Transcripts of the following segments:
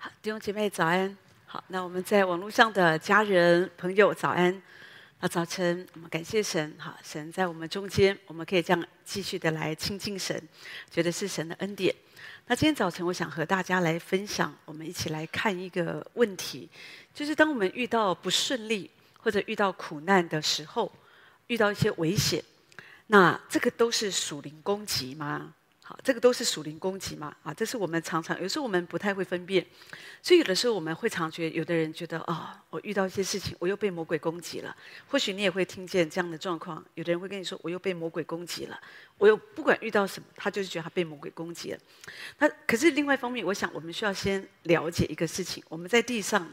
好，弟兄姐妹早安。好，那我们在网络上的家人朋友早安。那早晨，我们感谢神，好，神在我们中间，我们可以这样继续的来亲近神，觉得是神的恩典。那今天早晨，我想和大家来分享，我们一起来看一个问题，就是当我们遇到不顺利或者遇到苦难的时候，遇到一些危险，那这个都是属灵攻击吗？好，这个都是属灵攻击嘛？啊，这是我们常常有时候我们不太会分辨，所以有的时候我们会常觉，有的人觉得啊、我遇到一些事情，我又被魔鬼攻击了。或许你也会听见这样的状况，有的人会跟你说，我又被魔鬼攻击了。我又不管遇到什么，他就是觉得他被魔鬼攻击了。那可是另外一方面，我想我们需要先了解一个事情：我们在地上，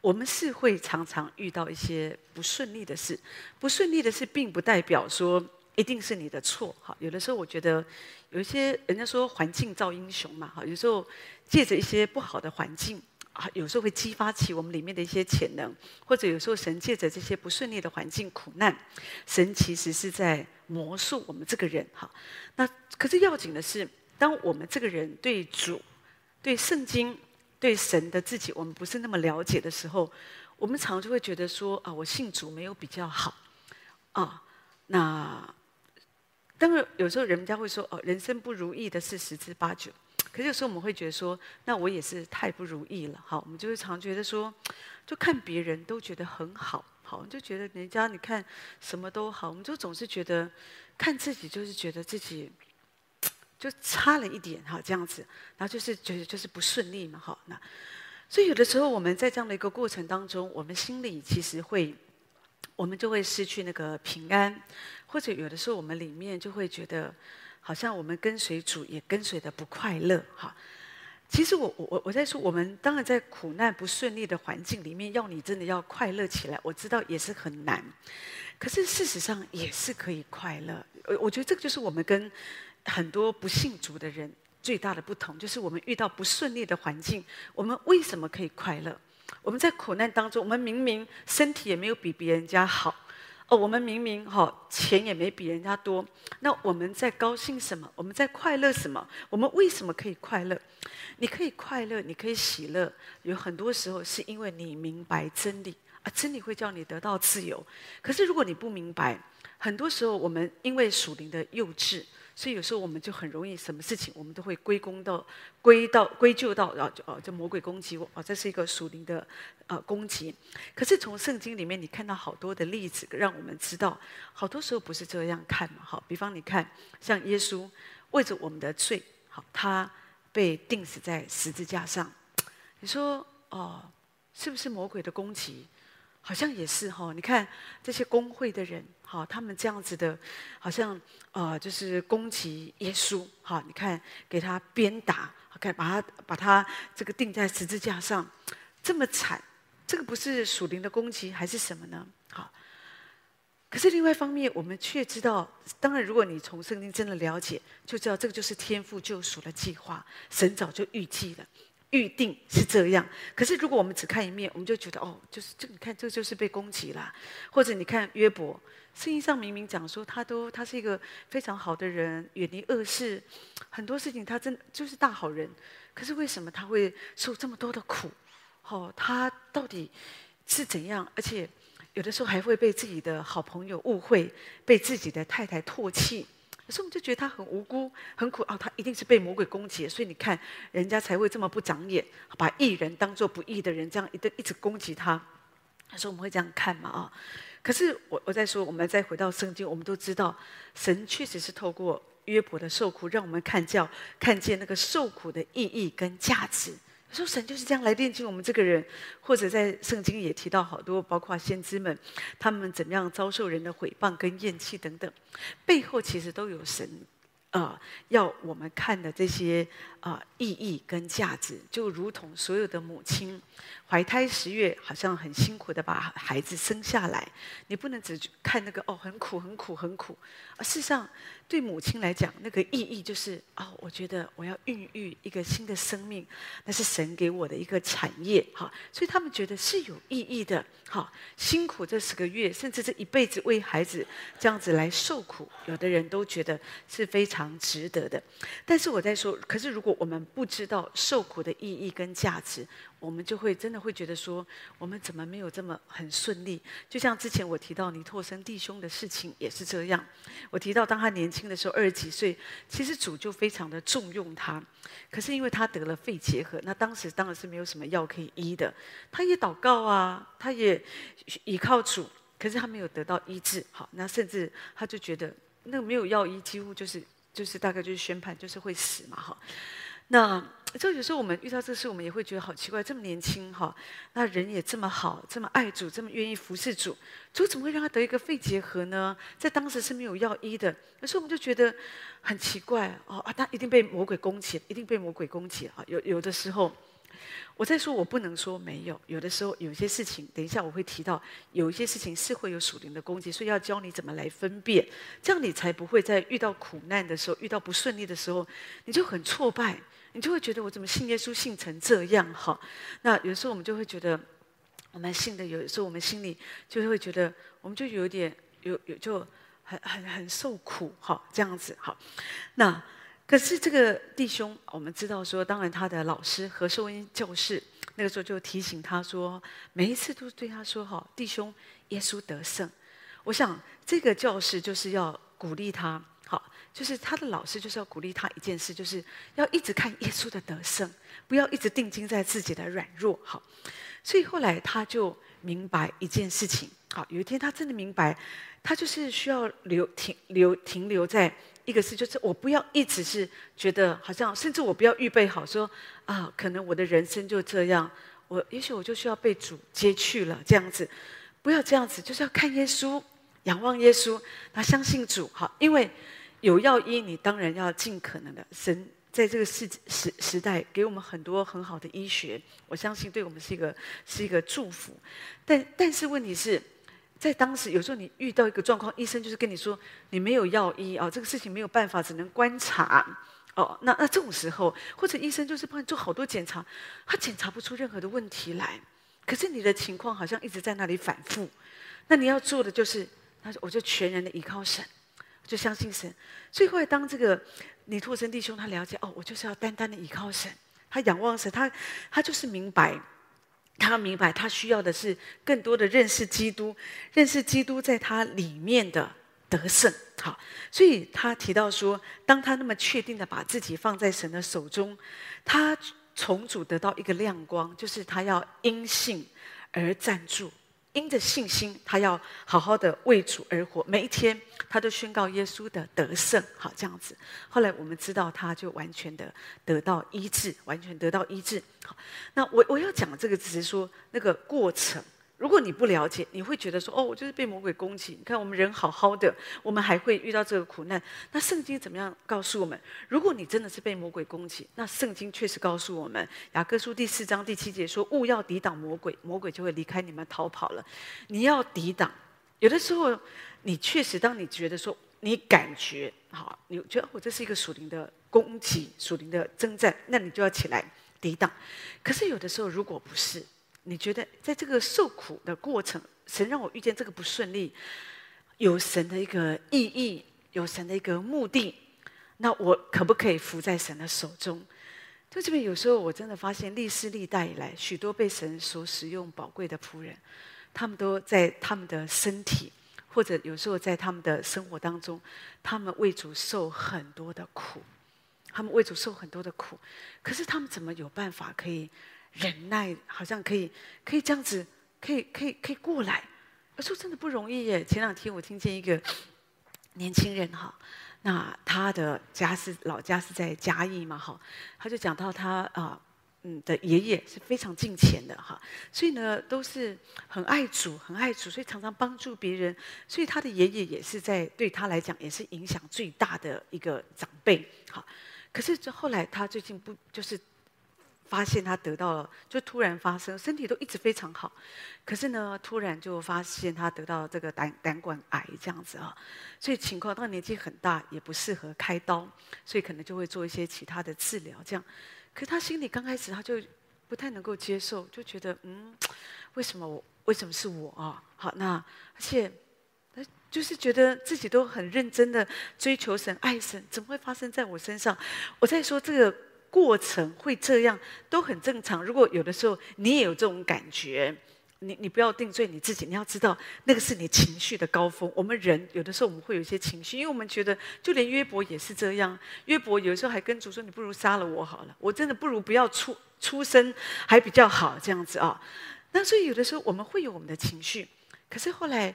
我们是会常常遇到一些不顺利的事。不顺利的事，并不代表说。一定是你的错，哈！有的时候我觉得，有一些人家说环境造英雄嘛，哈！有时候借着一些不好的环境，啊，有时候会激发起我们里面的一些潜能，或者有时候神借着这些不顺利的环境、苦难，神其实是在磨塑我们这个人，哈！那可是要紧的是，当我们这个人对主、对圣经、对神的自己，我们不是那么了解的时候，我们常常就会觉得说，啊，我信主没有比较好，啊，那。当然，有时候人家会说：“哦，人生不如意的是十之八九。”可是有时候我们会觉得说：“那我也是太不如意了。”好，我们就会常觉得说，就看别人都觉得很好，好，就觉得人家你看什么都好，我们就总是觉得看自己就是觉得自己就差了一点，哈，这样子，然后就是觉得就是不顺利嘛，好，那所以有的时候我们在这样的一个过程当中，我们心里其实会。我们就会失去那个平安，或者有的时候我们里面就会觉得，好像我们跟随主也跟随的不快乐哈。其实我我我我在说，我们当然在苦难不顺利的环境里面，要你真的要快乐起来，我知道也是很难。可是事实上也是可以快乐。我我觉得这个就是我们跟很多不信主的人最大的不同，就是我们遇到不顺利的环境，我们为什么可以快乐？我们在苦难当中，我们明明身体也没有比别人家好，哦，我们明明哈钱也没比人家多，那我们在高兴什么？我们在快乐什么？我们为什么可以快乐？你可以快乐，你可以喜乐，有很多时候是因为你明白真理啊，真理会叫你得到自由。可是如果你不明白，很多时候我们因为属灵的幼稚。所以有时候我们就很容易，什么事情我们都会归功到、归到、归咎到，然后就哦，这魔鬼攻击我，哦，这是一个属灵的呃攻击。可是从圣经里面，你看到好多的例子，让我们知道，好多时候不是这样看嘛。好，比方你看，像耶稣为着我们的罪，好，他被钉死在十字架上。你说哦，是不是魔鬼的攻击？好像也是哈，你看这些工会的人，哈，他们这样子的，好像呃，就是攻击耶稣，哈，你看给他鞭打，看把他把他这个钉在十字架上，这么惨，这个不是属灵的攻击还是什么呢？好，可是另外一方面，我们却知道，当然，如果你从圣经真的了解，就知道这个就是天父救赎的计划，神早就预计了。预定是这样，可是如果我们只看一面，我们就觉得哦，就是这，你看这就是被攻击了。或者你看约伯，圣经上明明讲说他都他是一个非常好的人，远离恶事，很多事情他真就是大好人。可是为什么他会受这么多的苦？哦，他到底是怎样？而且有的时候还会被自己的好朋友误会，被自己的太太唾弃。可是我们就觉得他很无辜、很苦啊、他一定是被魔鬼攻击，所以你看人家才会这么不长眼，把义人当做不义的人，这样一直一直攻击他。他说我们会这样看嘛？啊？可是我我在说，我们再回到圣经，我们都知道神确实是透过约伯的受苦，让我们看见看见那个受苦的意义跟价值。说神就是这样来炼净我们这个人，或者在圣经也提到好多，包括先知们，他们怎么样遭受人的毁谤跟厌弃等等，背后其实都有神啊、要我们看的这些啊、意义跟价值，就如同所有的母亲怀胎十月，好像很辛苦的把孩子生下来，你不能只看那个哦很苦很苦很苦，而事实上对母亲来讲，那个意义就是、哦，我觉得我要孕育一个新的生命，那是神给我的一个产业，哈，所以他们觉得是有意义的，哈，辛苦这十个月，甚至这一辈子为孩子这样子来受苦，有的人都觉得是非常值得的。但是我在说，可是如果我们不知道受苦的意义跟价值，我们就会真的会觉得说，我们怎么没有这么很顺利？就像之前我提到尼拓生弟兄的事情也是这样。我提到当他年轻的时候，二十几岁，其实主就非常的重用他。可是因为他得了肺结核，那当时当然是没有什么药可以医的。他也祷告啊，他也倚靠主，可是他没有得到医治。好，那甚至他就觉得那个没有药医，几乎就是就是大概就是宣判就是会死嘛。哈，那。就有时候我们遇到这事，我们也会觉得好奇怪，这么年轻哈，那人也这么好，这么爱主，这么愿意服侍主，主怎么会让他得一个肺结核呢？在当时是没有药医的，有时候我们就觉得很奇怪哦啊，他一定被魔鬼攻击，一定被魔鬼攻击啊！有有的时候，我在说，我不能说没有，有的时候有些事情，等一下我会提到，有一些事情是会有属灵的攻击，所以要教你怎么来分辨，这样你才不会在遇到苦难的时候，遇到不顺利的时候，你就很挫败。你就会觉得我怎么信耶稣信成这样哈？那有时候我们就会觉得，我们信的有时候我们心里就会觉得，我们就有点有有就很很很受苦哈，这样子哈。那可是这个弟兄，我们知道说，当然他的老师何寿恩教士那个时候就提醒他说，每一次都对他说哈，弟兄，耶稣得胜。我想这个教士就是要鼓励他。就是他的老师，就是要鼓励他一件事，就是要一直看耶稣的得胜，不要一直定睛在自己的软弱。好，所以后来他就明白一件事情。好，有一天他真的明白，他就是需要留停留停留在一个事，就是我不要一直是觉得好像，甚至我不要预备好说啊，可能我的人生就这样，我也许我就需要被主接去了这样子，不要这样子，就是要看耶稣，仰望耶稣，他相信主。好，因为。有药医，你当然要尽可能的。神在这个世时时代给我们很多很好的医学，我相信对我们是一个是一个祝福。但但是问题是，在当时有时候你遇到一个状况，医生就是跟你说你没有药医啊，这个事情没有办法，只能观察哦。那那这种时候，或者医生就是帮你做好多检查，他检查不出任何的问题来，可是你的情况好像一直在那里反复。那你要做的就是，他说我就全然的依靠神。就相信神，所以后来当这个尼拓生弟兄他了解哦，我就是要单单的依靠神，他仰望神，他他就是明白，他明白他需要的是更多的认识基督，认识基督在他里面的得胜。好，所以他提到说，当他那么确定的把自己放在神的手中，他从主得到一个亮光，就是他要因信而站住。因着信心，他要好好的为主而活。每一天，他都宣告耶稣的得胜。好，这样子。后来我们知道，他就完全的得到医治，完全得到医治。好，那我我要讲这个，只是说那个过程。如果你不了解，你会觉得说：“哦，我就是被魔鬼攻击。”你看，我们人好好的，我们还会遇到这个苦难。那圣经怎么样告诉我们？如果你真的是被魔鬼攻击，那圣经确实告诉我们，《雅各书》第四章第七节说：“勿要抵挡魔鬼，魔鬼就会离开你们逃跑了。”你要抵挡。有的时候，你确实，当你觉得说你感觉好，你觉得我这是一个属灵的攻击、属灵的征战，那你就要起来抵挡。可是有的时候，如果不是，你觉得在这个受苦的过程，神让我遇见这个不顺利，有神的一个意义，有神的一个目的，那我可不可以服在神的手中？就这边有时候我真的发现，历世历代以来，许多被神所使用宝贵的仆人，他们都在他们的身体，或者有时候在他们的生活当中，他们为主受很多的苦，他们为主受很多的苦，可是他们怎么有办法可以？忍耐好像可以，可以这样子，可以可以可以过来。我说真的不容易耶。前两天我听见一个年轻人哈，那他的家是老家是在嘉义嘛哈，他就讲到他啊嗯的爷爷是非常敬虔的哈，所以呢都是很爱主很爱主，所以常常帮助别人，所以他的爷爷也是在对他来讲也是影响最大的一个长辈哈。可是这后来他最近不就是。发现他得到了，就突然发生，身体都一直非常好，可是呢，突然就发现他得到这个胆胆管癌这样子啊，所以情况，他年纪很大，也不适合开刀，所以可能就会做一些其他的治疗这样。可是他心里刚开始他就不太能够接受，就觉得嗯，为什么我为什么是我啊？好，那而且就是觉得自己都很认真的追求神爱神，怎么会发生在我身上？我在说这个。过程会这样都很正常。如果有的时候你也有这种感觉，你你不要定罪你自己。你要知道，那个是你情绪的高峰。我们人有的时候我们会有一些情绪，因为我们觉得，就连约伯也是这样。约伯有时候还跟主说：“你不如杀了我好了，我真的不如不要出出生还比较好。”这样子啊。那所以有的时候我们会有我们的情绪，可是后来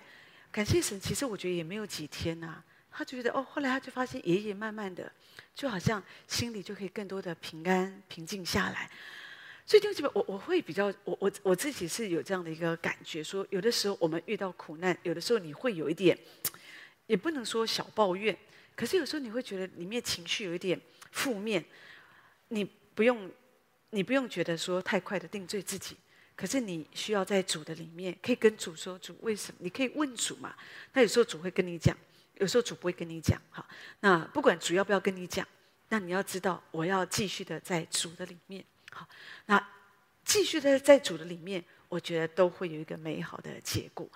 感谢神，其实我觉得也没有几天呐、啊。他就觉得哦，后来他就发现爷爷慢慢的。就好像心里就可以更多的平安平静下来，所以就基本我我会比较我我我自己是有这样的一个感觉，说有的时候我们遇到苦难，有的时候你会有一点，也不能说小抱怨，可是有时候你会觉得里面情绪有一点负面，你不用你不用觉得说太快的定罪自己，可是你需要在主的里面可以跟主说，主为什么？你可以问主嘛，那有时候主会跟你讲。有时候主不会跟你讲，哈，那不管主要不要跟你讲，那你要知道，我要继续的在主的里面，好，那继续的在主的里面，我觉得都会有一个美好的结果。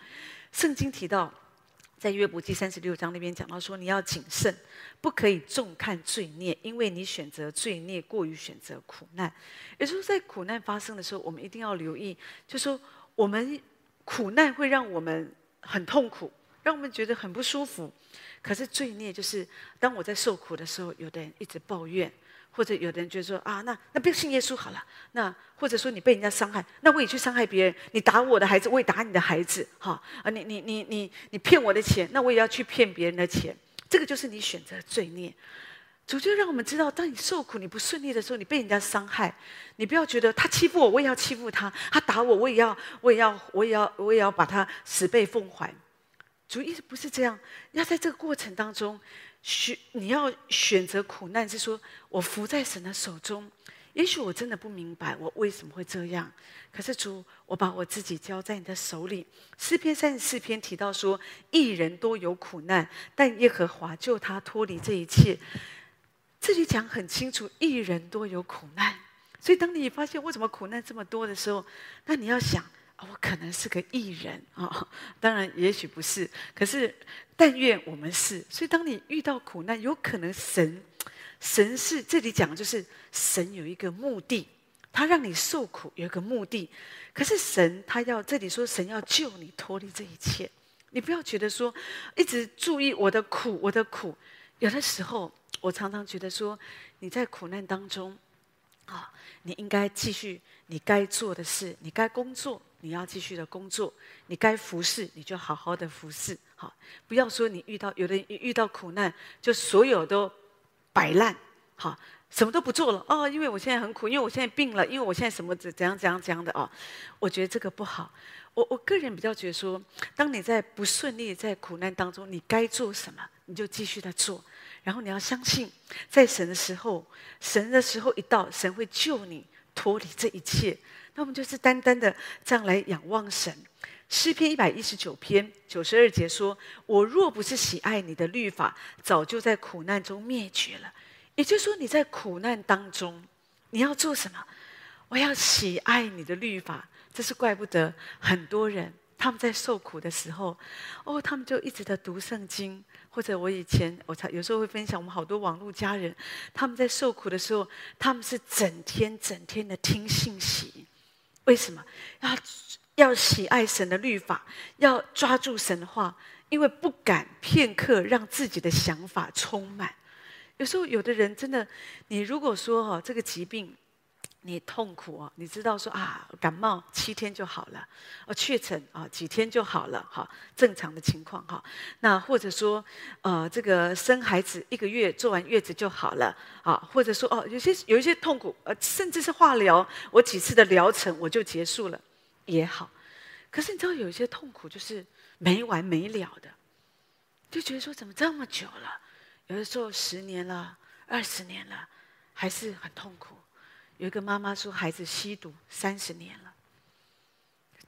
圣经提到，在约伯记三十六章那边讲到说，你要谨慎，不可以重看罪孽，因为你选择罪孽过于选择苦难。也就是，在苦难发生的时候，我们一定要留意，就是说我们苦难会让我们很痛苦。让我们觉得很不舒服，可是罪孽就是当我在受苦的时候，有的人一直抱怨，或者有的人觉得说啊，那那不要信耶稣好了，那或者说你被人家伤害，那我也去伤害别人，你打我的孩子，我也打你的孩子，哈啊，你你你你你骗我的钱，那我也要去骗别人的钱，这个就是你选择罪孽。主就让我们知道，当你受苦、你不顺利的时候，你被人家伤害，你不要觉得他欺负我，我也要欺负他；他打我，我也要，我也要，我也要，我也要把他十倍奉还。主意思不是这样，要在这个过程当中选，你要选择苦难，是说我伏在神的手中。也许我真的不明白我为什么会这样，可是主，我把我自己交在你的手里。诗篇三十四篇提到说，一人多有苦难，但耶和华救他脱离这一切。这里讲很清楚，一人多有苦难。所以当你发现为什么苦难这么多的时候，那你要想。我可能是个艺人啊，当然也许不是，可是但愿我们是。所以当你遇到苦难，有可能神，神是这里讲就是神有一个目的，他让你受苦有一个目的。可是神他要这里说神要救你脱离这一切，你不要觉得说一直注意我的苦，我的苦。有的时候我常常觉得说你在苦难当中啊，你应该继续你该做的事，你该工作。你要继续的工作，你该服侍，你就好好的服侍。好，不要说你遇到有的人遇到苦难，就所有都摆烂，好，什么都不做了哦，因为我现在很苦，因为我现在病了，因为我现在什么怎怎样怎样怎样的哦，我觉得这个不好。我我个人比较觉得说，当你在不顺利、在苦难当中，你该做什么，你就继续的做，然后你要相信，在神的时候，神的时候一到，神会救你脱离这一切。那我们就是单单的这样来仰望神。诗篇一百一十九篇九十二节说：“我若不是喜爱你的律法，早就在苦难中灭绝了。”也就是说，你在苦难当中，你要做什么？我要喜爱你的律法。这是怪不得很多人他们在受苦的时候，哦，他们就一直在读圣经。或者我以前我才有时候会分享，我们好多网络家人他们在受苦的时候，他们是整天整天的听信息。为什么要要喜爱神的律法，要抓住神的话？因为不敢片刻让自己的想法充满。有时候，有的人真的，你如果说哈，这个疾病。你痛苦啊，你知道说啊，感冒七天就好了，哦，确诊啊几天就好了，哈，正常的情况哈。那或者说，呃，这个生孩子一个月做完月子就好了，啊，或者说哦，有些有一些痛苦，呃，甚至是化疗，我几次的疗程我就结束了也好。可是你知道有一些痛苦就是没完没了的，就觉得说怎么这么久了？有的时候十年了，二十年了，还是很痛苦。有一个妈妈说，孩子吸毒三十年了，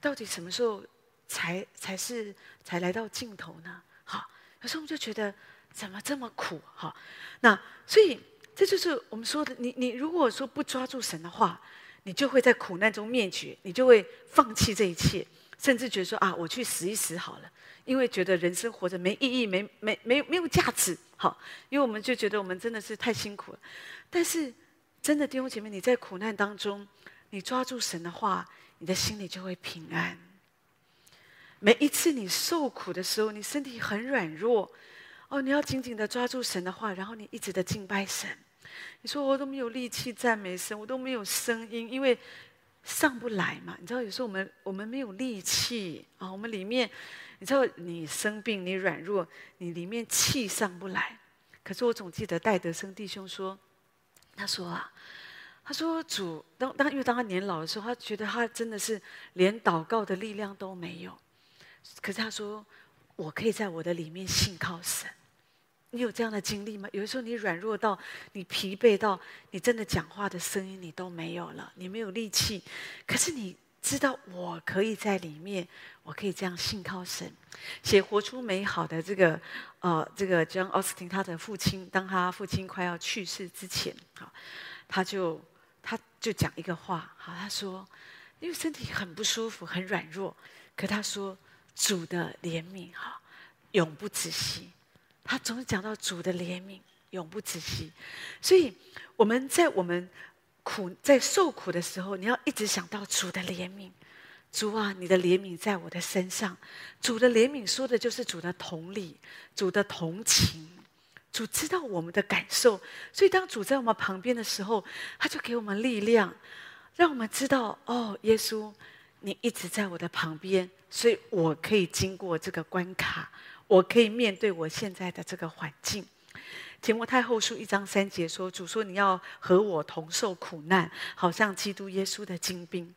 到底什么时候才才是才来到尽头呢？好，有时候我们就觉得怎么这么苦？哈，那所以这就是我们说的，你你如果说不抓住神的话，你就会在苦难中灭绝，你就会放弃这一切，甚至觉得说啊，我去死一死好了，因为觉得人生活着没意义，没没没没有价值。好，因为我们就觉得我们真的是太辛苦了，但是。真的弟兄姐妹，你在苦难当中，你抓住神的话，你的心里就会平安。每一次你受苦的时候，你身体很软弱，哦，你要紧紧的抓住神的话，然后你一直的敬拜神。你说我都没有力气赞美神，我都没有声音，因为上不来嘛。你知道有时候我们我们没有力气啊，我们里面，你知道你生病，你软弱，你里面气上不来。可是我总记得戴德生弟兄说。他说啊，他说主当当，因为当他年老的时候，他觉得他真的是连祷告的力量都没有。可是他说，我可以在我的里面信靠神。你有这样的经历吗？有的时候你软弱到你疲惫到你真的讲话的声音你都没有了，你没有力气。可是你知道，我可以在里面，我可以这样信靠神，写活出美好的这个。呃，这个 John Austin 他的父亲，当他父亲快要去世之前，好，他就他就讲一个话，好，他说，因为身体很不舒服，很软弱，可他说主的怜悯哈，永不止息，他总是讲到主的怜悯永不止息，所以我们在我们苦在受苦的时候，你要一直想到主的怜悯。主啊，你的怜悯在我的身上。主的怜悯说的就是主的同理，主的同情。主知道我们的感受，所以当主在我们旁边的时候，他就给我们力量，让我们知道哦，耶稣，你一直在我的旁边，所以我可以经过这个关卡，我可以面对我现在的这个环境。提摩太后书一章三节说：“主说你要和我同受苦难，好像基督耶稣的精兵。”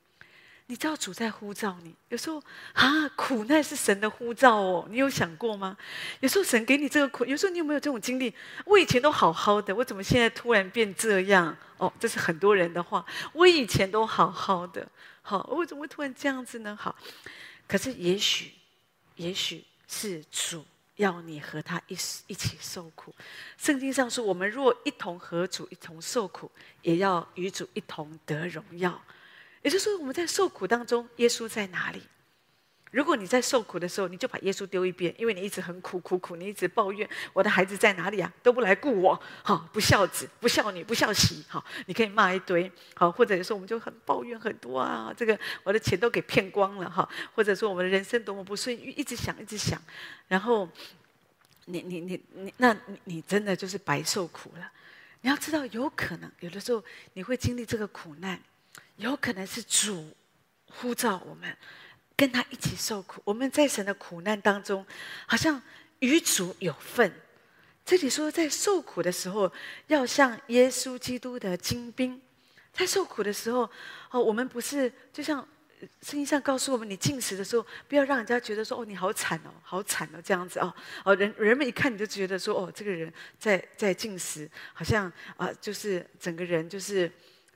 你知道主在呼召你，有时候啊，苦难是神的呼召哦。你有想过吗？有时候神给你这个苦，有时候你有没有这种经历？我以前都好好的，我怎么现在突然变这样？哦，这是很多人的话。我以前都好好的，好，我怎么会突然这样子呢？好，可是也许，也许是主要你和他一一起受苦。圣经上说，我们若一同和主一同受苦，也要与主一同得荣耀。也就是说，我们在受苦当中，耶稣在哪里？如果你在受苦的时候，你就把耶稣丢一边，因为你一直很苦苦苦，你一直抱怨我的孩子在哪里啊，都不来顾我，好，不孝子，不孝女，不孝媳，好，你可以骂一堆，好，或者有时候我们就很抱怨很多啊，这个我的钱都给骗光了，哈，或者说我们的人生多么不顺，一直想一直想，然后你你你你，那你你真的就是白受苦了。你要知道，有可能有的时候你会经历这个苦难。有可能是主呼召我们跟他一起受苦，我们在神的苦难当中，好像与主有份。这里说，在受苦的时候，要像耶稣基督的精兵。在受苦的时候，哦，我们不是就像圣经上告诉我们，你进食的时候，不要让人家觉得说，哦，你好惨哦，好惨哦，这样子哦，哦，人 人们一看你就觉得说，哦，这个人在在进食，好像啊，就是整个人就是。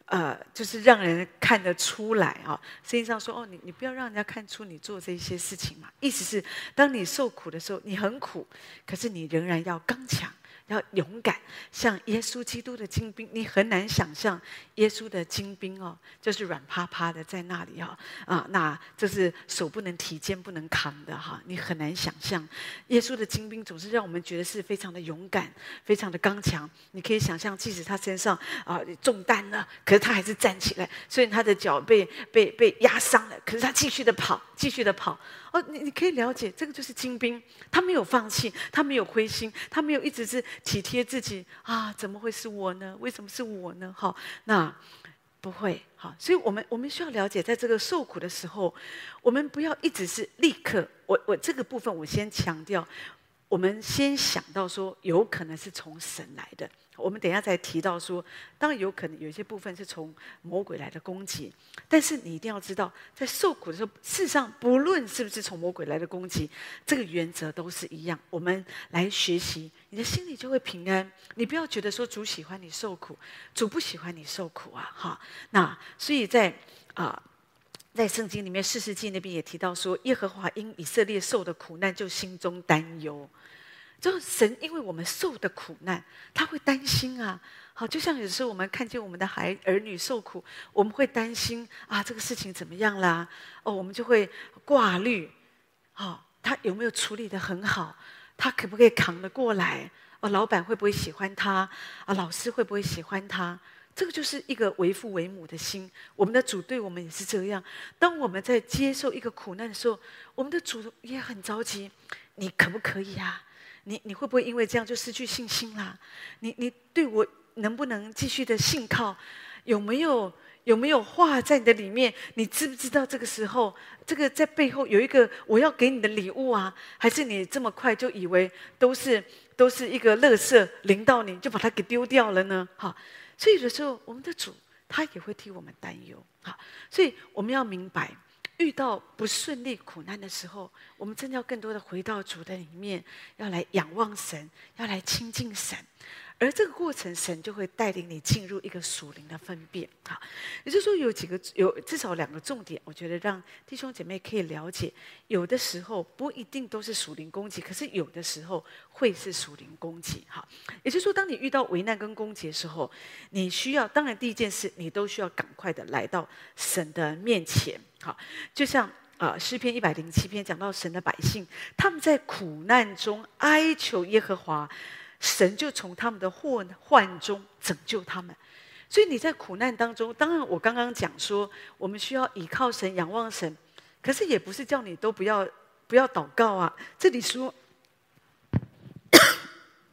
呃，就是让人看得出来啊。实际上说：“哦，你你不要让人家看出你做这些事情嘛。”意思是，当你受苦的时候，你很苦，可是你仍然要刚强。要勇敢，像耶稣基督的精兵，你很难想象耶稣的精兵哦，就是软趴趴的在那里哈啊，那就是手不能提、肩不能扛的哈，你很难想象耶稣的精兵总是让我们觉得是非常的勇敢、非常的刚强。你可以想象，即使他身上啊中弹了，可是他还是站起来，所以他的脚被被被压伤了，可是他继续的跑，继续的跑。你你可以了解，这个就是精兵，他没有放弃，他没有灰心，他没有一直是体贴自己啊，怎么会是我呢？为什么是我呢？好，那不会好，所以我们我们需要了解，在这个受苦的时候，我们不要一直是立刻，我我这个部分我先强调，我们先想到说，有可能是从神来的。我们等一下再提到说，当然有可能有一些部分是从魔鬼来的攻击，但是你一定要知道，在受苦的时候，事实上不论是不是从魔鬼来的攻击，这个原则都是一样。我们来学习，你的心里就会平安。你不要觉得说主喜欢你受苦，主不喜欢你受苦啊！哈，那所以在啊。在圣经里面，四世纪那边也提到说，耶和华因以色列受的苦难，就心中担忧。就神因为我们受的苦难，他会担心啊。好，就像有时候我们看见我们的孩儿女受苦，我们会担心啊，这个事情怎么样啦？哦，我们就会挂虑。好，他有没有处理得很好？他可不可以扛得过来？哦，老板会不会喜欢他？啊，老师会不会喜欢他？这个就是一个为父为母的心，我们的主对我们也是这样。当我们在接受一个苦难的时候，我们的主也很着急。你可不可以啊？你你会不会因为这样就失去信心啦？你你对我能不能继续的信靠？有没有有没有话在你的里面？你知不知道这个时候，这个在背后有一个我要给你的礼物啊？还是你这么快就以为都是都是一个垃圾淋到你就把它给丢掉了呢？好。所以有时候，我们的主他也会替我们担忧，好，所以我们要明白，遇到不顺利、苦难的时候，我们真的要更多的回到主的里面，要来仰望神，要来亲近神。而这个过程，神就会带领你进入一个属灵的分辨。好，也就是说，有几个有至少两个重点，我觉得让弟兄姐妹可以了解。有的时候不一定都是属灵攻击，可是有的时候会是属灵攻击。好，也就是说，当你遇到危难跟攻击的时候，你需要当然第一件事，你都需要赶快的来到神的面前。好，就像啊诗篇一百零七篇讲到神的百姓，他们在苦难中哀求耶和华。神就从他们的祸患中拯救他们，所以你在苦难当中，当然我刚刚讲说，我们需要倚靠神、仰望神，可是也不是叫你都不要不要祷告啊。这里说，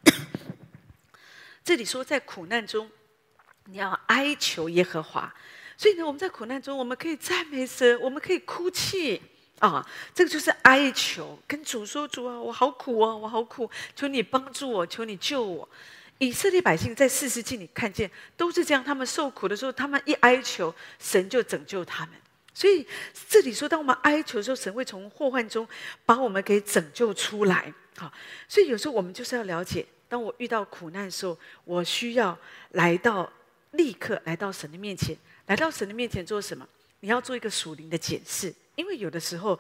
这里说在苦难中，你要哀求耶和华。所以呢，我们在苦难中，我们可以赞美神，我们可以哭泣。啊，这个就是哀求，跟主说：“主啊，我好苦啊，我好苦，求你帮助我，求你救我。”以色列百姓在士师记里看见都是这样，他们受苦的时候，他们一哀求，神就拯救他们。所以这里说，当我们哀求的时候，神会从祸患中把我们给拯救出来。好，所以有时候我们就是要了解，当我遇到苦难的时候，我需要来到，立刻来到神的面前，来到神的面前做什么？你要做一个属灵的检视。因为有的时候，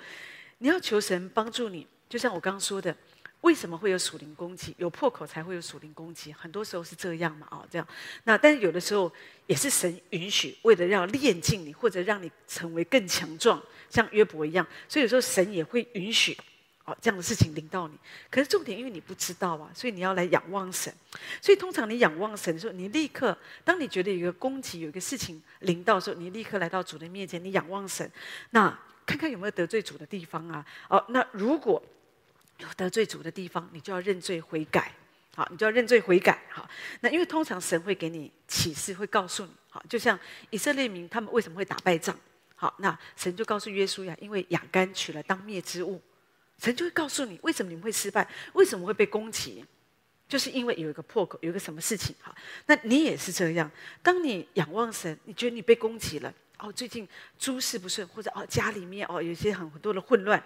你要求神帮助你，就像我刚刚说的，为什么会有属灵攻击？有破口才会有属灵攻击，很多时候是这样嘛，哦，这样。那但是有的时候也是神允许，为了要练尽你，或者让你成为更强壮，像约伯一样。所以有时候神也会允许，哦，这样的事情临到你。可是重点，因为你不知道啊，所以你要来仰望神。所以通常你仰望神的时候，你立刻，当你觉得有一个攻击，有一个事情临到的时候，你立刻来到主的面前，你仰望神。那看看有没有得罪主的地方啊？哦，那如果有得罪主的地方，你就要认罪悔改。好，你就要认罪悔改。好，那因为通常神会给你启示，会告诉你。好，就像以色列民他们为什么会打败仗？好，那神就告诉约书亚，因为亚干取了当灭之物，神就会告诉你为什么你们会失败，为什么会被攻击，就是因为有一个破口，有一个什么事情。好，那你也是这样。当你仰望神，你觉得你被攻击了。哦，最近诸事不顺，或者哦家里面哦有些很很多的混乱，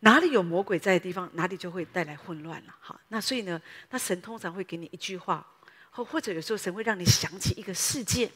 哪里有魔鬼在的地方，哪里就会带来混乱了。好，那所以呢，那神通常会给你一句话，或或者有时候神会让你想起一个事件，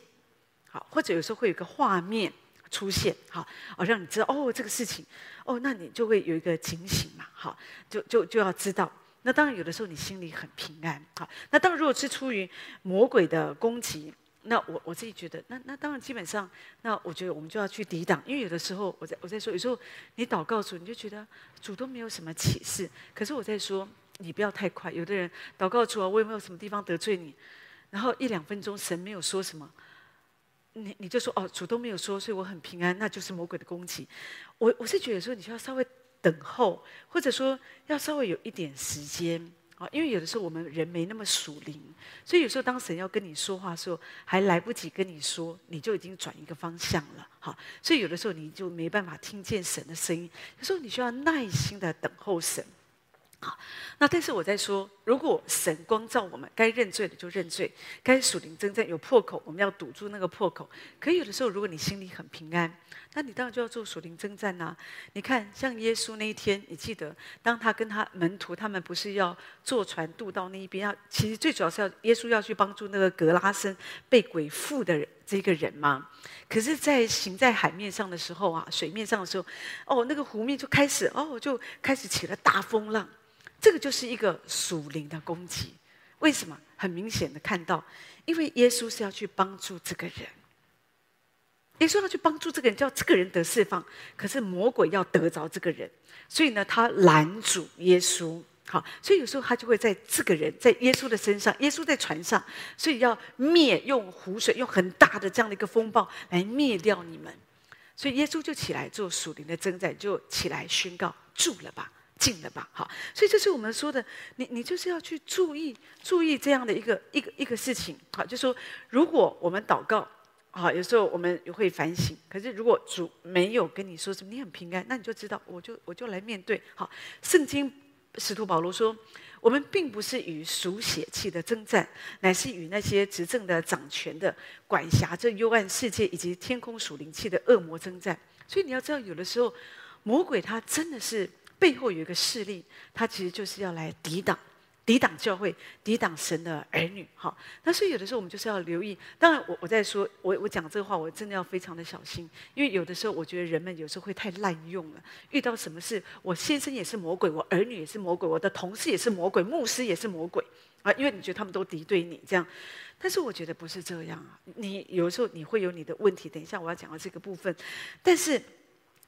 好，或者有时候会有一个画面出现，好，哦让你知道哦这个事情，哦那你就会有一个警醒嘛，好，就就就要知道。那当然有的时候你心里很平安，好，那当然如果是出于魔鬼的攻击。那我我自己觉得，那那当然基本上，那我觉得我们就要去抵挡，因为有的时候我在我在说，有时候你祷告主，你就觉得主都没有什么启示，可是我在说你不要太快。有的人祷告主啊，我有没有什么地方得罪你？然后一两分钟神没有说什么，你你就说哦，主都没有说，所以我很平安，那就是魔鬼的攻击。我我是觉得说你需要稍微等候，或者说要稍微有一点时间。啊，因为有的时候我们人没那么属灵，所以有时候当神要跟你说话的时候，还来不及跟你说，你就已经转一个方向了。好，所以有的时候你就没办法听见神的声音。有时候你需要耐心的等候神。好，那但是我在说，如果神光照我们，该认罪的就认罪，该属灵争战有破口，我们要堵住那个破口。可有的时候，如果你心里很平安，那你当然就要做属灵征战呐、啊。你看，像耶稣那一天，你记得，当他跟他门徒，他们不是要坐船渡到那一边，要其实最主要是要耶稣要去帮助那个格拉森被鬼附的人这个人吗？可是，在行在海面上的时候啊，水面上的时候，哦，那个湖面就开始哦，就开始起了大风浪。这个就是一个属灵的攻击，为什么？很明显的看到，因为耶稣是要去帮助这个人，耶稣要去帮助这个人，叫这个人得释放。可是魔鬼要得着这个人，所以呢，他拦阻耶稣。好，所以有时候他就会在这个人，在耶稣的身上，耶稣在船上，所以要灭，用湖水，用很大的这样的一个风暴来灭掉你们。所以耶稣就起来做属灵的征战，就起来宣告：住了吧。进了吧，好，所以这是我们说的，你你就是要去注意注意这样的一个一个一个事情，好，就说如果我们祷告，好，有时候我们会反省，可是如果主没有跟你说什么，你很平安，那你就知道，我就我就来面对，好，圣经使徒保罗说，我们并不是与属血气的争战，乃是与那些执政的、掌权的、管辖这幽暗世界以及天空属灵气的恶魔争战，所以你要知道，有的时候魔鬼他真的是。背后有一个势力，他其实就是要来抵挡、抵挡教会、抵挡神的儿女。好，那所以有的时候我们就是要留意。当然我，我我在说，我我讲这个话，我真的要非常的小心，因为有的时候我觉得人们有时候会太滥用了。遇到什么事，我先生也是魔鬼，我儿女也是魔鬼，我的同事也是魔鬼，牧师也是魔鬼啊！因为你觉得他们都敌对你这样，但是我觉得不是这样啊。你有的时候你会有你的问题，等一下我要讲到这个部分，但是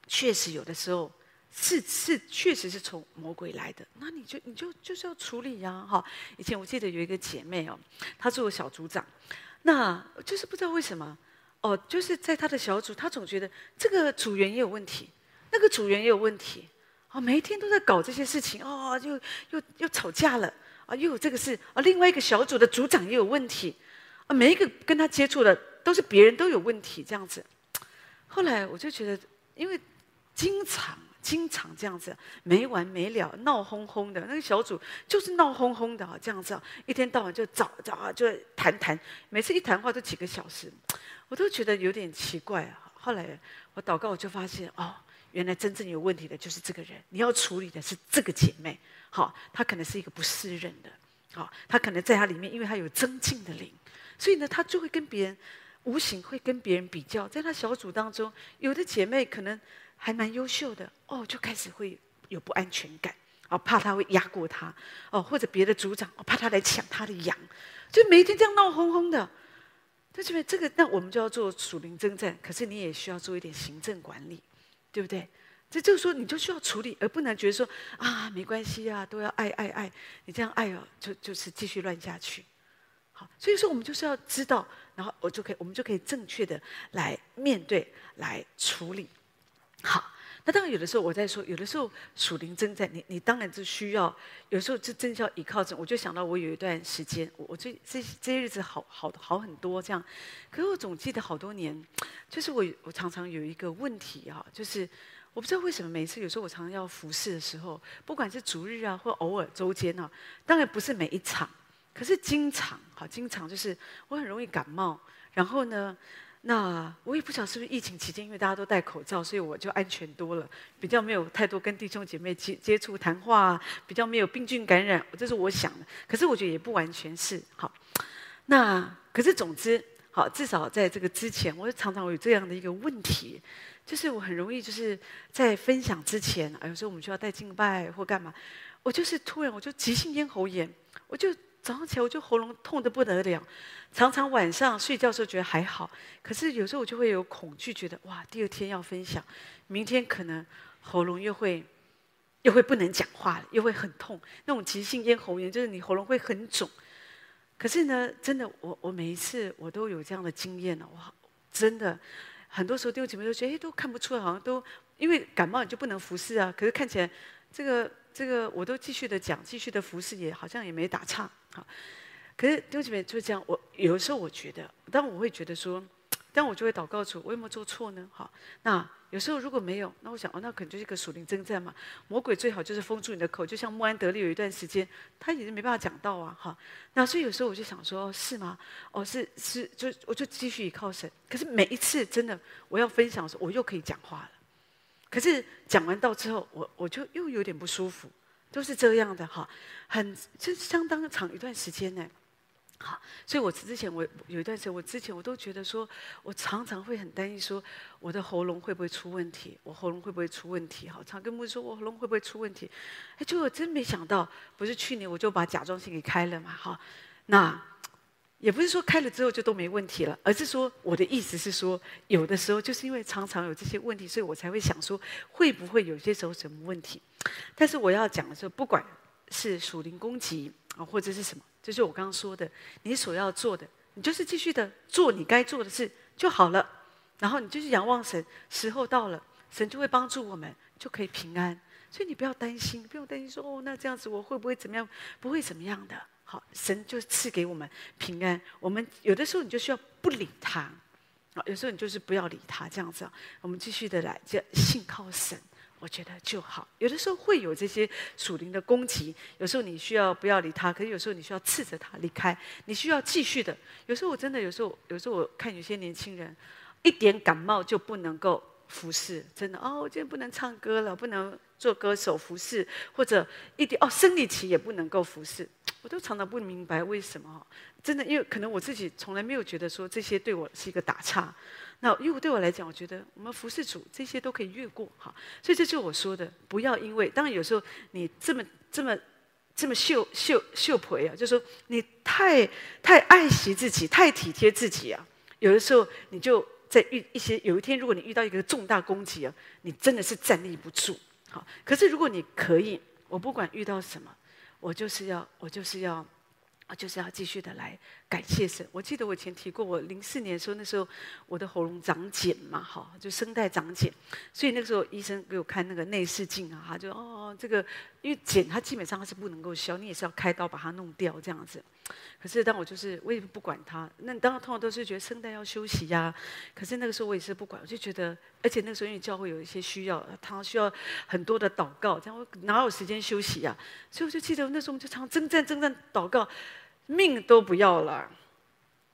确实有的时候。是是，确实是从魔鬼来的。那你就你就就是要处理呀、哈。以前我记得有一个姐妹哦，她做小组长，那就是不知道为什么哦，就是在她的小组，她总觉得这个组员也有问题，那个组员也有问题，啊，每一天都在搞这些事情，哦，又又又吵架了，啊，又有这个事，啊，另外一个小组的组长也有问题，啊，每一个跟她接触的都是别人都有问题，这样子。后来我就觉得，因为经常。经常这样子没完没了，闹哄哄的。那个小组就是闹哄哄的啊，这样子，一天到晚就找找啊，就谈谈，每次一谈话都几个小时，我都觉得有点奇怪啊。后来我祷告，我就发现哦，原来真正有问题的就是这个人，你要处理的是这个姐妹。好，她可能是一个不适任的，好，她可能在她里面，因为她有争竞的灵，所以呢，她就会跟别人无形会跟别人比较，在她小组当中，有的姐妹可能。还蛮优秀的哦，就开始会有不安全感哦，怕他会压过他哦，或者别的组长哦，怕他来抢他的羊，就每一天这样闹哄哄的。但是这个，那我们就要做属灵征战，可是你也需要做一点行政管理，对不对？这就是说，你就需要处理，而不能觉得说啊，没关系啊，都要爱爱爱，你这样爱哦，就就是继续乱下去。好，所以说我们就是要知道，然后我就可以，我们就可以正确的来面对，来处理。好，那当然有的时候我在说，有的时候属灵征战，你你当然是需要，有时候这真叫依靠着。我就想到我有一段时间，我我这这这些日子好好好很多这样，可是我总记得好多年，就是我我常常有一个问题哈，就是我不知道为什么每次有时候我常常要服侍的时候，不管是逐日啊或偶尔周间啊，当然不是每一场，可是经常好经常就是我很容易感冒，然后呢。那我也不晓得是不是疫情期间，因为大家都戴口罩，所以我就安全多了，比较没有太多跟弟兄姐妹接接触谈话，比较没有病菌感染，这是我想的。可是我觉得也不完全是好。那可是总之好，至少在这个之前，我就常常有这样的一个问题，就是我很容易就是在分享之前，有时候我们需要带敬拜或干嘛，我就是突然我就急性咽喉炎，我就。早上起来我就喉咙痛得不得了，常常晚上睡觉的时候觉得还好，可是有时候我就会有恐惧，觉得哇，第二天要分享，明天可能喉咙又会又会不能讲话了，又会很痛。那种急性咽喉炎就是你喉咙会很肿。可是呢，真的，我我每一次我都有这样的经验了，哇，真的，很多时候弟兄姐妹都觉得，哎，都看不出来，好像都因为感冒你就不能服侍啊。可是看起来这个这个我都继续的讲，继续的服侍，也好像也没打岔。好，可是弟兄姐妹就是这样。我有的时候我觉得，但我会觉得说，但我就会祷告主，我有没有做错呢？好，那有时候如果没有，那我想哦，那可能就是一个属灵征战嘛。魔鬼最好就是封住你的口，就像穆安德利有一段时间，他也是没办法讲道啊。哈，那所以有时候我就想说，是吗？哦，是是，就我就继续依靠神。可是每一次真的我要分享的时候，我又可以讲话了。可是讲完道之后，我我就又有点不舒服，都是这样的哈，很这相当长一段时间呢。好，所以我之前我有一段时间，我之前我都觉得说，我常常会很担心说，我的喉咙会不会出问题？我喉咙会不会出问题？哈，常跟牧师说，我喉咙会不会出问题？哎，结果真没想到，不是去年我就把甲状腺给开了嘛，哈，那也不是说开了之后就都没问题了，而是说我的意思是说，有的时候就是因为常常有这些问题，所以我才会想说，会不会有些时候什么问题？但是我要讲的是，不管是属灵攻击啊，或者是什么。就是我刚刚说的，你所要做的，你就是继续的做你该做的事就好了。然后你就是仰望神，时候到了，神就会帮助我们，就可以平安。所以你不要担心，不用担心说哦，那这样子我会不会怎么样？不会怎么样的。好，神就赐给我们平安。我们有的时候你就需要不理他，啊，有时候你就是不要理他这样子。我们继续的来，就信靠神。我觉得就好。有的时候会有这些属灵的攻击，有时候你需要不要理他，可是有时候你需要斥责他离开。你需要继续的。有时候我真的有时候，有时候我看有些年轻人，一点感冒就不能够服侍，真的哦，我今天不能唱歌了，不能做歌手服侍，或者一点哦，生理期也不能够服侍，我都常常不明白为什么。真的，因为可能我自己从来没有觉得说这些对我是一个打岔。那因为对我来讲，我觉得我们服侍主这些都可以越过哈，所以这就是我说的，不要因为当然有时候你这么这么这么秀秀秀婆啊，就说你太太爱惜自己，太体贴自己啊，有的时候你就在遇一些有一天，如果你遇到一个重大攻击啊，你真的是站立不住。好，可是如果你可以，我不管遇到什么，我就是要我就是要。我就是要继续的来感谢神。我记得我以前提过，我零四年的时候，那时候我的喉咙长茧嘛，哈，就声带长茧，所以那个时候医生给我看那个内视镜啊，他就哦，这个因为茧它基本上它是不能够消，你也是要开刀把它弄掉这样子。可是当我就是我也不管它，那当然通常都是觉得声带要休息呀、可是那个时候我也是不管，我就觉得，而且那个时候因为教会有一些需要，他需要很多的祷告，这样我哪有时间休息呀、所以我就记得那时候我们就常征战征战祷告。命都不要了，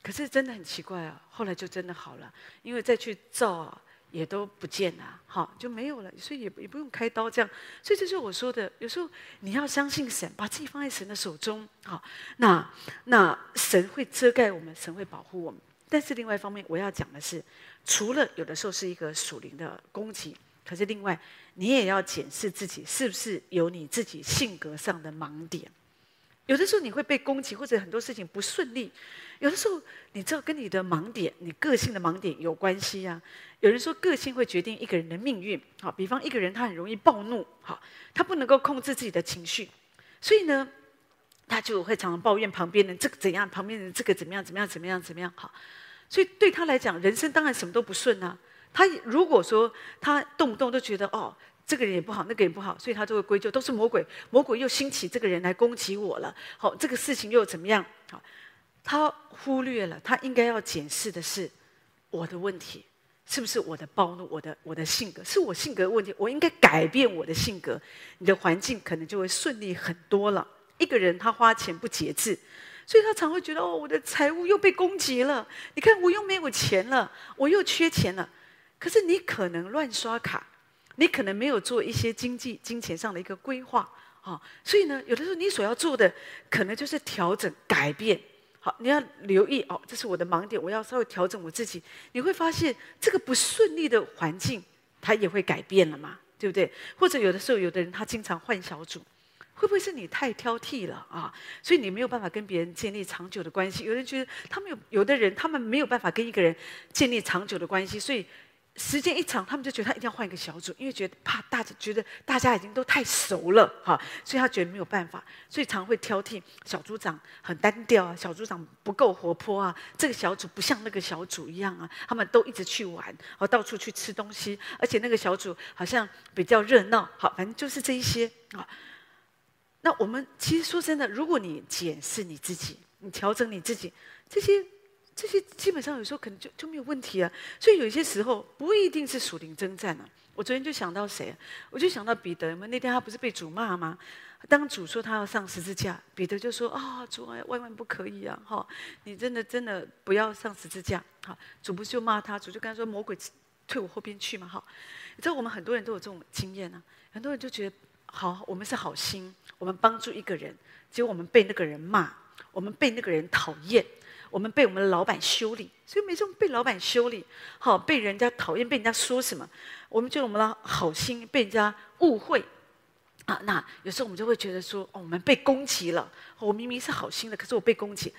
可是真的很奇怪啊！后来就真的好了，因为再去照啊，也都不见了，好就没有了，所以也也不用开刀这样。所以这就是我说的，有时候你要相信神，把自己放在神的手中，好，那那神会遮盖我们，神会保护我们。但是另外一方面，我要讲的是，除了有的时候是一个属灵的攻击，可是另外你也要检视自己是不是有你自己性格上的盲点。有的时候你会被攻击，或者很多事情不顺利。有的时候你知道跟你的盲点、你个性的盲点有关系呀、啊。有人说个性会决定一个人的命运。好，比方一个人他很容易暴怒，好，他不能够控制自己的情绪，所以呢，他就会常常抱怨旁边人这个怎样，旁边人这个怎么样，怎么样，怎么样，怎么样。好，所以对他来讲，人生当然什么都不顺啊。他如果说他动不动都觉得哦。这个人也不好，那个人也不好，所以他就会归咎都是魔鬼，魔鬼又兴起这个人来攻击我了。好，这个事情又怎么样？好，他忽略了他应该要检视的是我的问题，是不是我的暴怒，我的我的性格，是我性格的问题，我应该改变我的性格，你的环境可能就会顺利很多了。一个人他花钱不节制，所以他常会觉得哦，我的财务又被攻击了。你看我又没有钱了，我又缺钱了。可是你可能乱刷卡。你可能没有做一些经济、金钱上的一个规划，啊，所以呢，有的时候你所要做的，可能就是调整、改变。好，你要留意哦，这是我的盲点，我要稍微调整我自己。你会发现，这个不顺利的环境，它也会改变了嘛，对不对？或者有的时候，有的人他经常换小组，会不会是你太挑剔了啊？所以你没有办法跟别人建立长久的关系。有人觉得他们有，有的人他们没有办法跟一个人建立长久的关系，所以。时间一长，他们就觉得他一定要换一个小组，因为觉得怕大家觉得大家已经都太熟了哈，所以他觉得没有办法，所以常会挑剔小组长很单调啊，小组长不够活泼啊，这个小组不像那个小组一样啊，他们都一直去玩，哦，到处去吃东西，而且那个小组好像比较热闹，好，反正就是这一些啊。那我们其实说真的，如果你检视你自己，你调整你自己，这些这些基本上有时候可能就就没有问题啊。所以有些时候不一定是属灵征战啊。我昨天就想到谁？我就想到彼得嘛。那天他不是被主骂吗？当主说他要上十字架，彼得就说：“啊、主啊，万万不可以啊！哈，你真的真的不要上十字架。”哈，主不是就骂他，主就跟他说：“魔鬼退我后边去嘛！”哈，你知道我们很多人都有这种经验啊。很多人就觉得，好，我们是好心，我们帮助一个人，结果我们被那个人骂，我们被那个人讨厌。我们被我们的老板修理，所以每次被老板修理，好被人家讨厌，被人家说什么，我们觉得我们的好心被人家误会啊。那有时候我们就会觉得说，哦，我们被攻击了。我明明是好心的，可是我被攻击。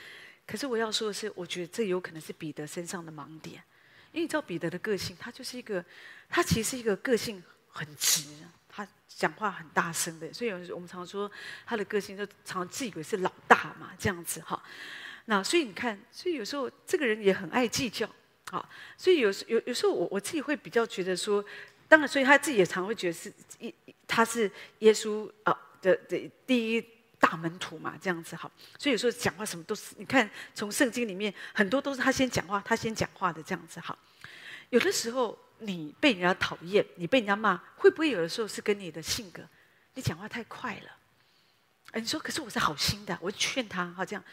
可是我要说的是，我觉得这有可能是彼得身上的盲点，因为你知道彼得的个性，他就是一个，他其实是一个个性很直，他讲话很大声的，所以有时我们常说他的个性就常自以为是老大嘛，这样子哈。那所以你看，所以有时候这个人也很爱计较，啊，所以有时有有时候我我自己会比较觉得说，当然，所以他自己也常会觉得是一他是耶稣啊的的第一大门徒嘛，这样子好，所以有时候讲话什么都是，你看从圣经里面很多都是他先讲话，他先讲话的这样子好。有的时候你被人家讨厌，你被人家骂，会不会有的时候是跟你的性格，你讲话太快了？哎，你说可是我是好心的，我劝他好这样。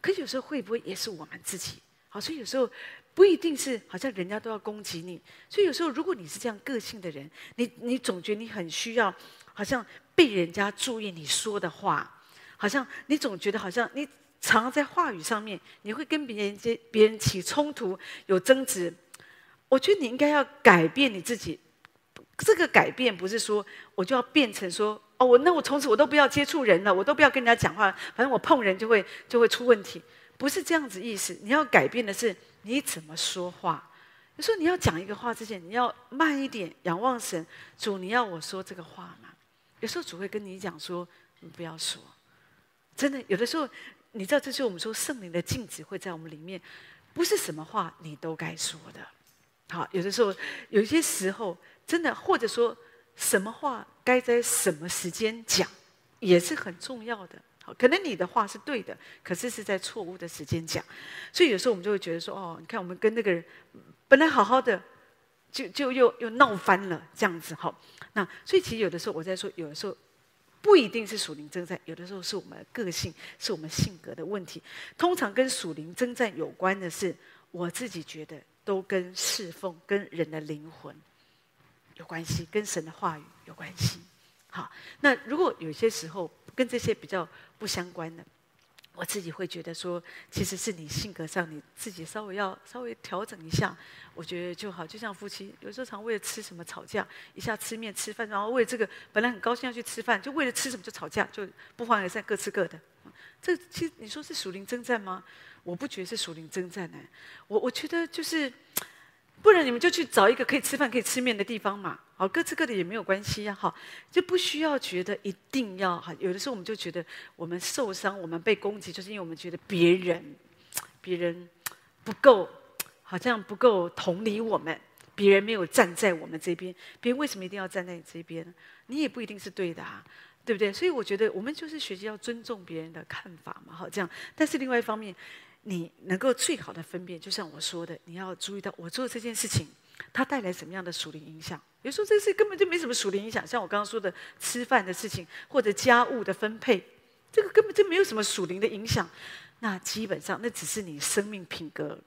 可有时候会不会也是我们自己？好，所以有时候不一定是好像人家都要攻击你。所以有时候如果你是这样个性的人，你你总觉得你很需要，好像被人家注意你说的话，好像你总觉得好像你常常在话语上面，你会跟别人接别人起冲突、有争执。我觉得你应该要改变你自己。这个改变不是说我就要变成说。哦，我那我从此我都不要接触人了，我都不要跟人家讲话，反正我碰人就会就会出问题，不是这样子意思。你要改变的是你怎么说话。有时候你要讲一个话之前，你要慢一点，仰望神。主，你要我说这个话吗？有时候主会跟你讲说，你不要说。真的，有的时候你知道，这就是我们说圣灵的镜子会在我们里面，不是什么话你都该说的。好，有的时候有些时候真的，或者说。什么话该在什么时间讲，也是很重要的。好，可能你的话是对的，可是是在错误的时间讲，所以有时候我们就会觉得说：哦，你看我们跟那个人本来好好的，就就又又闹翻了这样子。好，那所以其实有的时候我在说，有的时候不一定是属灵征战，有的时候是我们个性，是我们性格的问题。通常跟属灵征战有关的是，我自己觉得都跟侍奉、跟人的灵魂。有关系，跟神的话语有关系。好，那如果有些时候跟这些比较不相关的，我自己会觉得说，其实是你性格上你自己稍微要稍微调整一下，我觉得就好。就像夫妻有时候常为了吃什么吵架，一下吃面吃饭，然后为了这个本来很高兴要去吃饭，就为了吃什么就吵架，就不欢而散，各吃各的。这其实你说是属灵征战吗？我不觉得是属灵征战呢。我我觉得就是。不然你们就去找一个可以吃饭、可以吃面的地方嘛。好，各吃各的也没有关系呀。好，就不需要觉得一定要哈。有的时候我们就觉得我们受伤、我们被攻击，就是因为我们觉得别人别人不够，好像不够同理我们，别人没有站在我们这边。别人为什么一定要站在你这边？你也不一定是对的啊，对不对？所以我觉得我们就是学习要尊重别人的看法嘛。好，这样。但是另外一方面。你能够最好的分辨，就像我说的，你要注意到我做这件事情，它带来什么样的属灵影响。有时候这个事根本就没什么属灵影响，像我刚刚说的吃饭的事情或者家务的分配，这个根本就没有什么属灵的影响。那基本上那只是你生命品格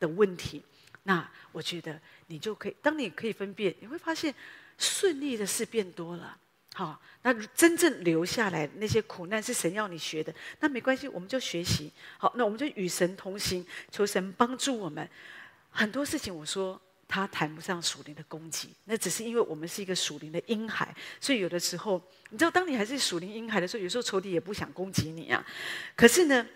的问题。那我觉得你就可以，当你可以分辨，你会发现顺利的事变多了。好，那真正留下来那些苦难是神要你学的，那没关系，我们就学习。好，那我们就与神同行，求神帮助我们。很多事情我说他谈不上属灵的攻击，那只是因为我们是一个属灵的婴孩，所以有的时候，你知道，当你还是属灵婴孩的时候，有时候仇敌也不想攻击你啊。可是呢，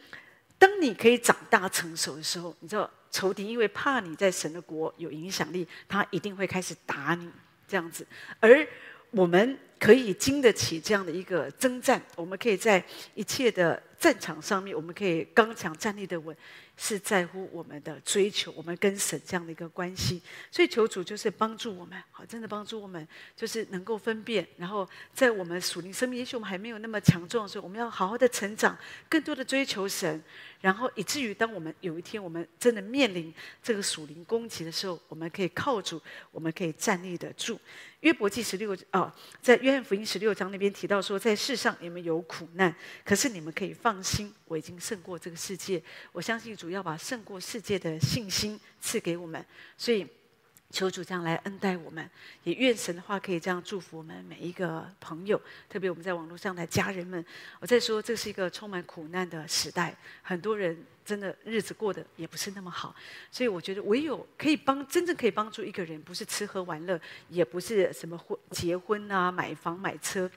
当你可以长大成熟的时候，你知道，仇敌因为怕你在神的国有影响力，他一定会开始打你这样子，而。我们可以经得起这样的一个征战，我们可以在一切的战场上面，我们可以刚强站立的稳，是在乎我们的追求，我们跟神这样的一个关系。所以求主就是帮助我们，好，真的帮助我们，就是能够分辨。然后在我们属灵生命，也许我们还没有那么强壮的时候，我们要好好的成长，更多的追求神。然后以至于当我们有一天我们真的面临这个属灵攻击的时候，我们可以靠主，我们可以站立得住。约伯记十六啊，在约翰福音十六章那边提到说，在世上你们有苦难，可是你们可以放心，我已经胜过这个世界。我相信主要把胜过世界的信心赐给我们，所以求主这样来恩待我们，也愿神的话可以这样祝福我们每一个朋友，特别我们在网络上的家人们。我在说，这是一个充满苦难的时代，很多人。真的日子过得也不是那么好，所以我觉得唯有可以帮真正可以帮助一个人，不是吃喝玩乐，也不是什么婚结婚啊、买房买车，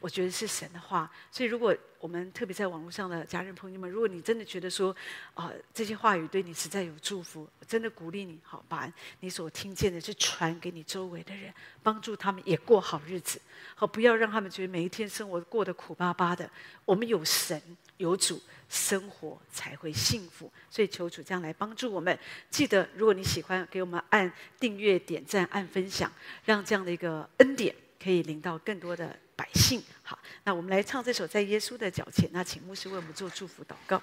我觉得是神的话。所以如果我们特别在网络上的家人朋友们，如果你真的觉得说啊、这些话语对你实在有祝福，真的鼓励你，好把你所听见的去传给你周围的人，帮助他们也过好日子，好不要让他们觉得每一天生活过得苦巴巴的。我们有神有主。生活才会幸福，所以求主这样来帮助我们。记得，如果你喜欢，给我们按订阅、点赞、按分享，让这样的一个恩典可以领到更多的百姓。好，那我们来唱这首《在耶稣的脚前》。那请牧师为我们做祝福祷告。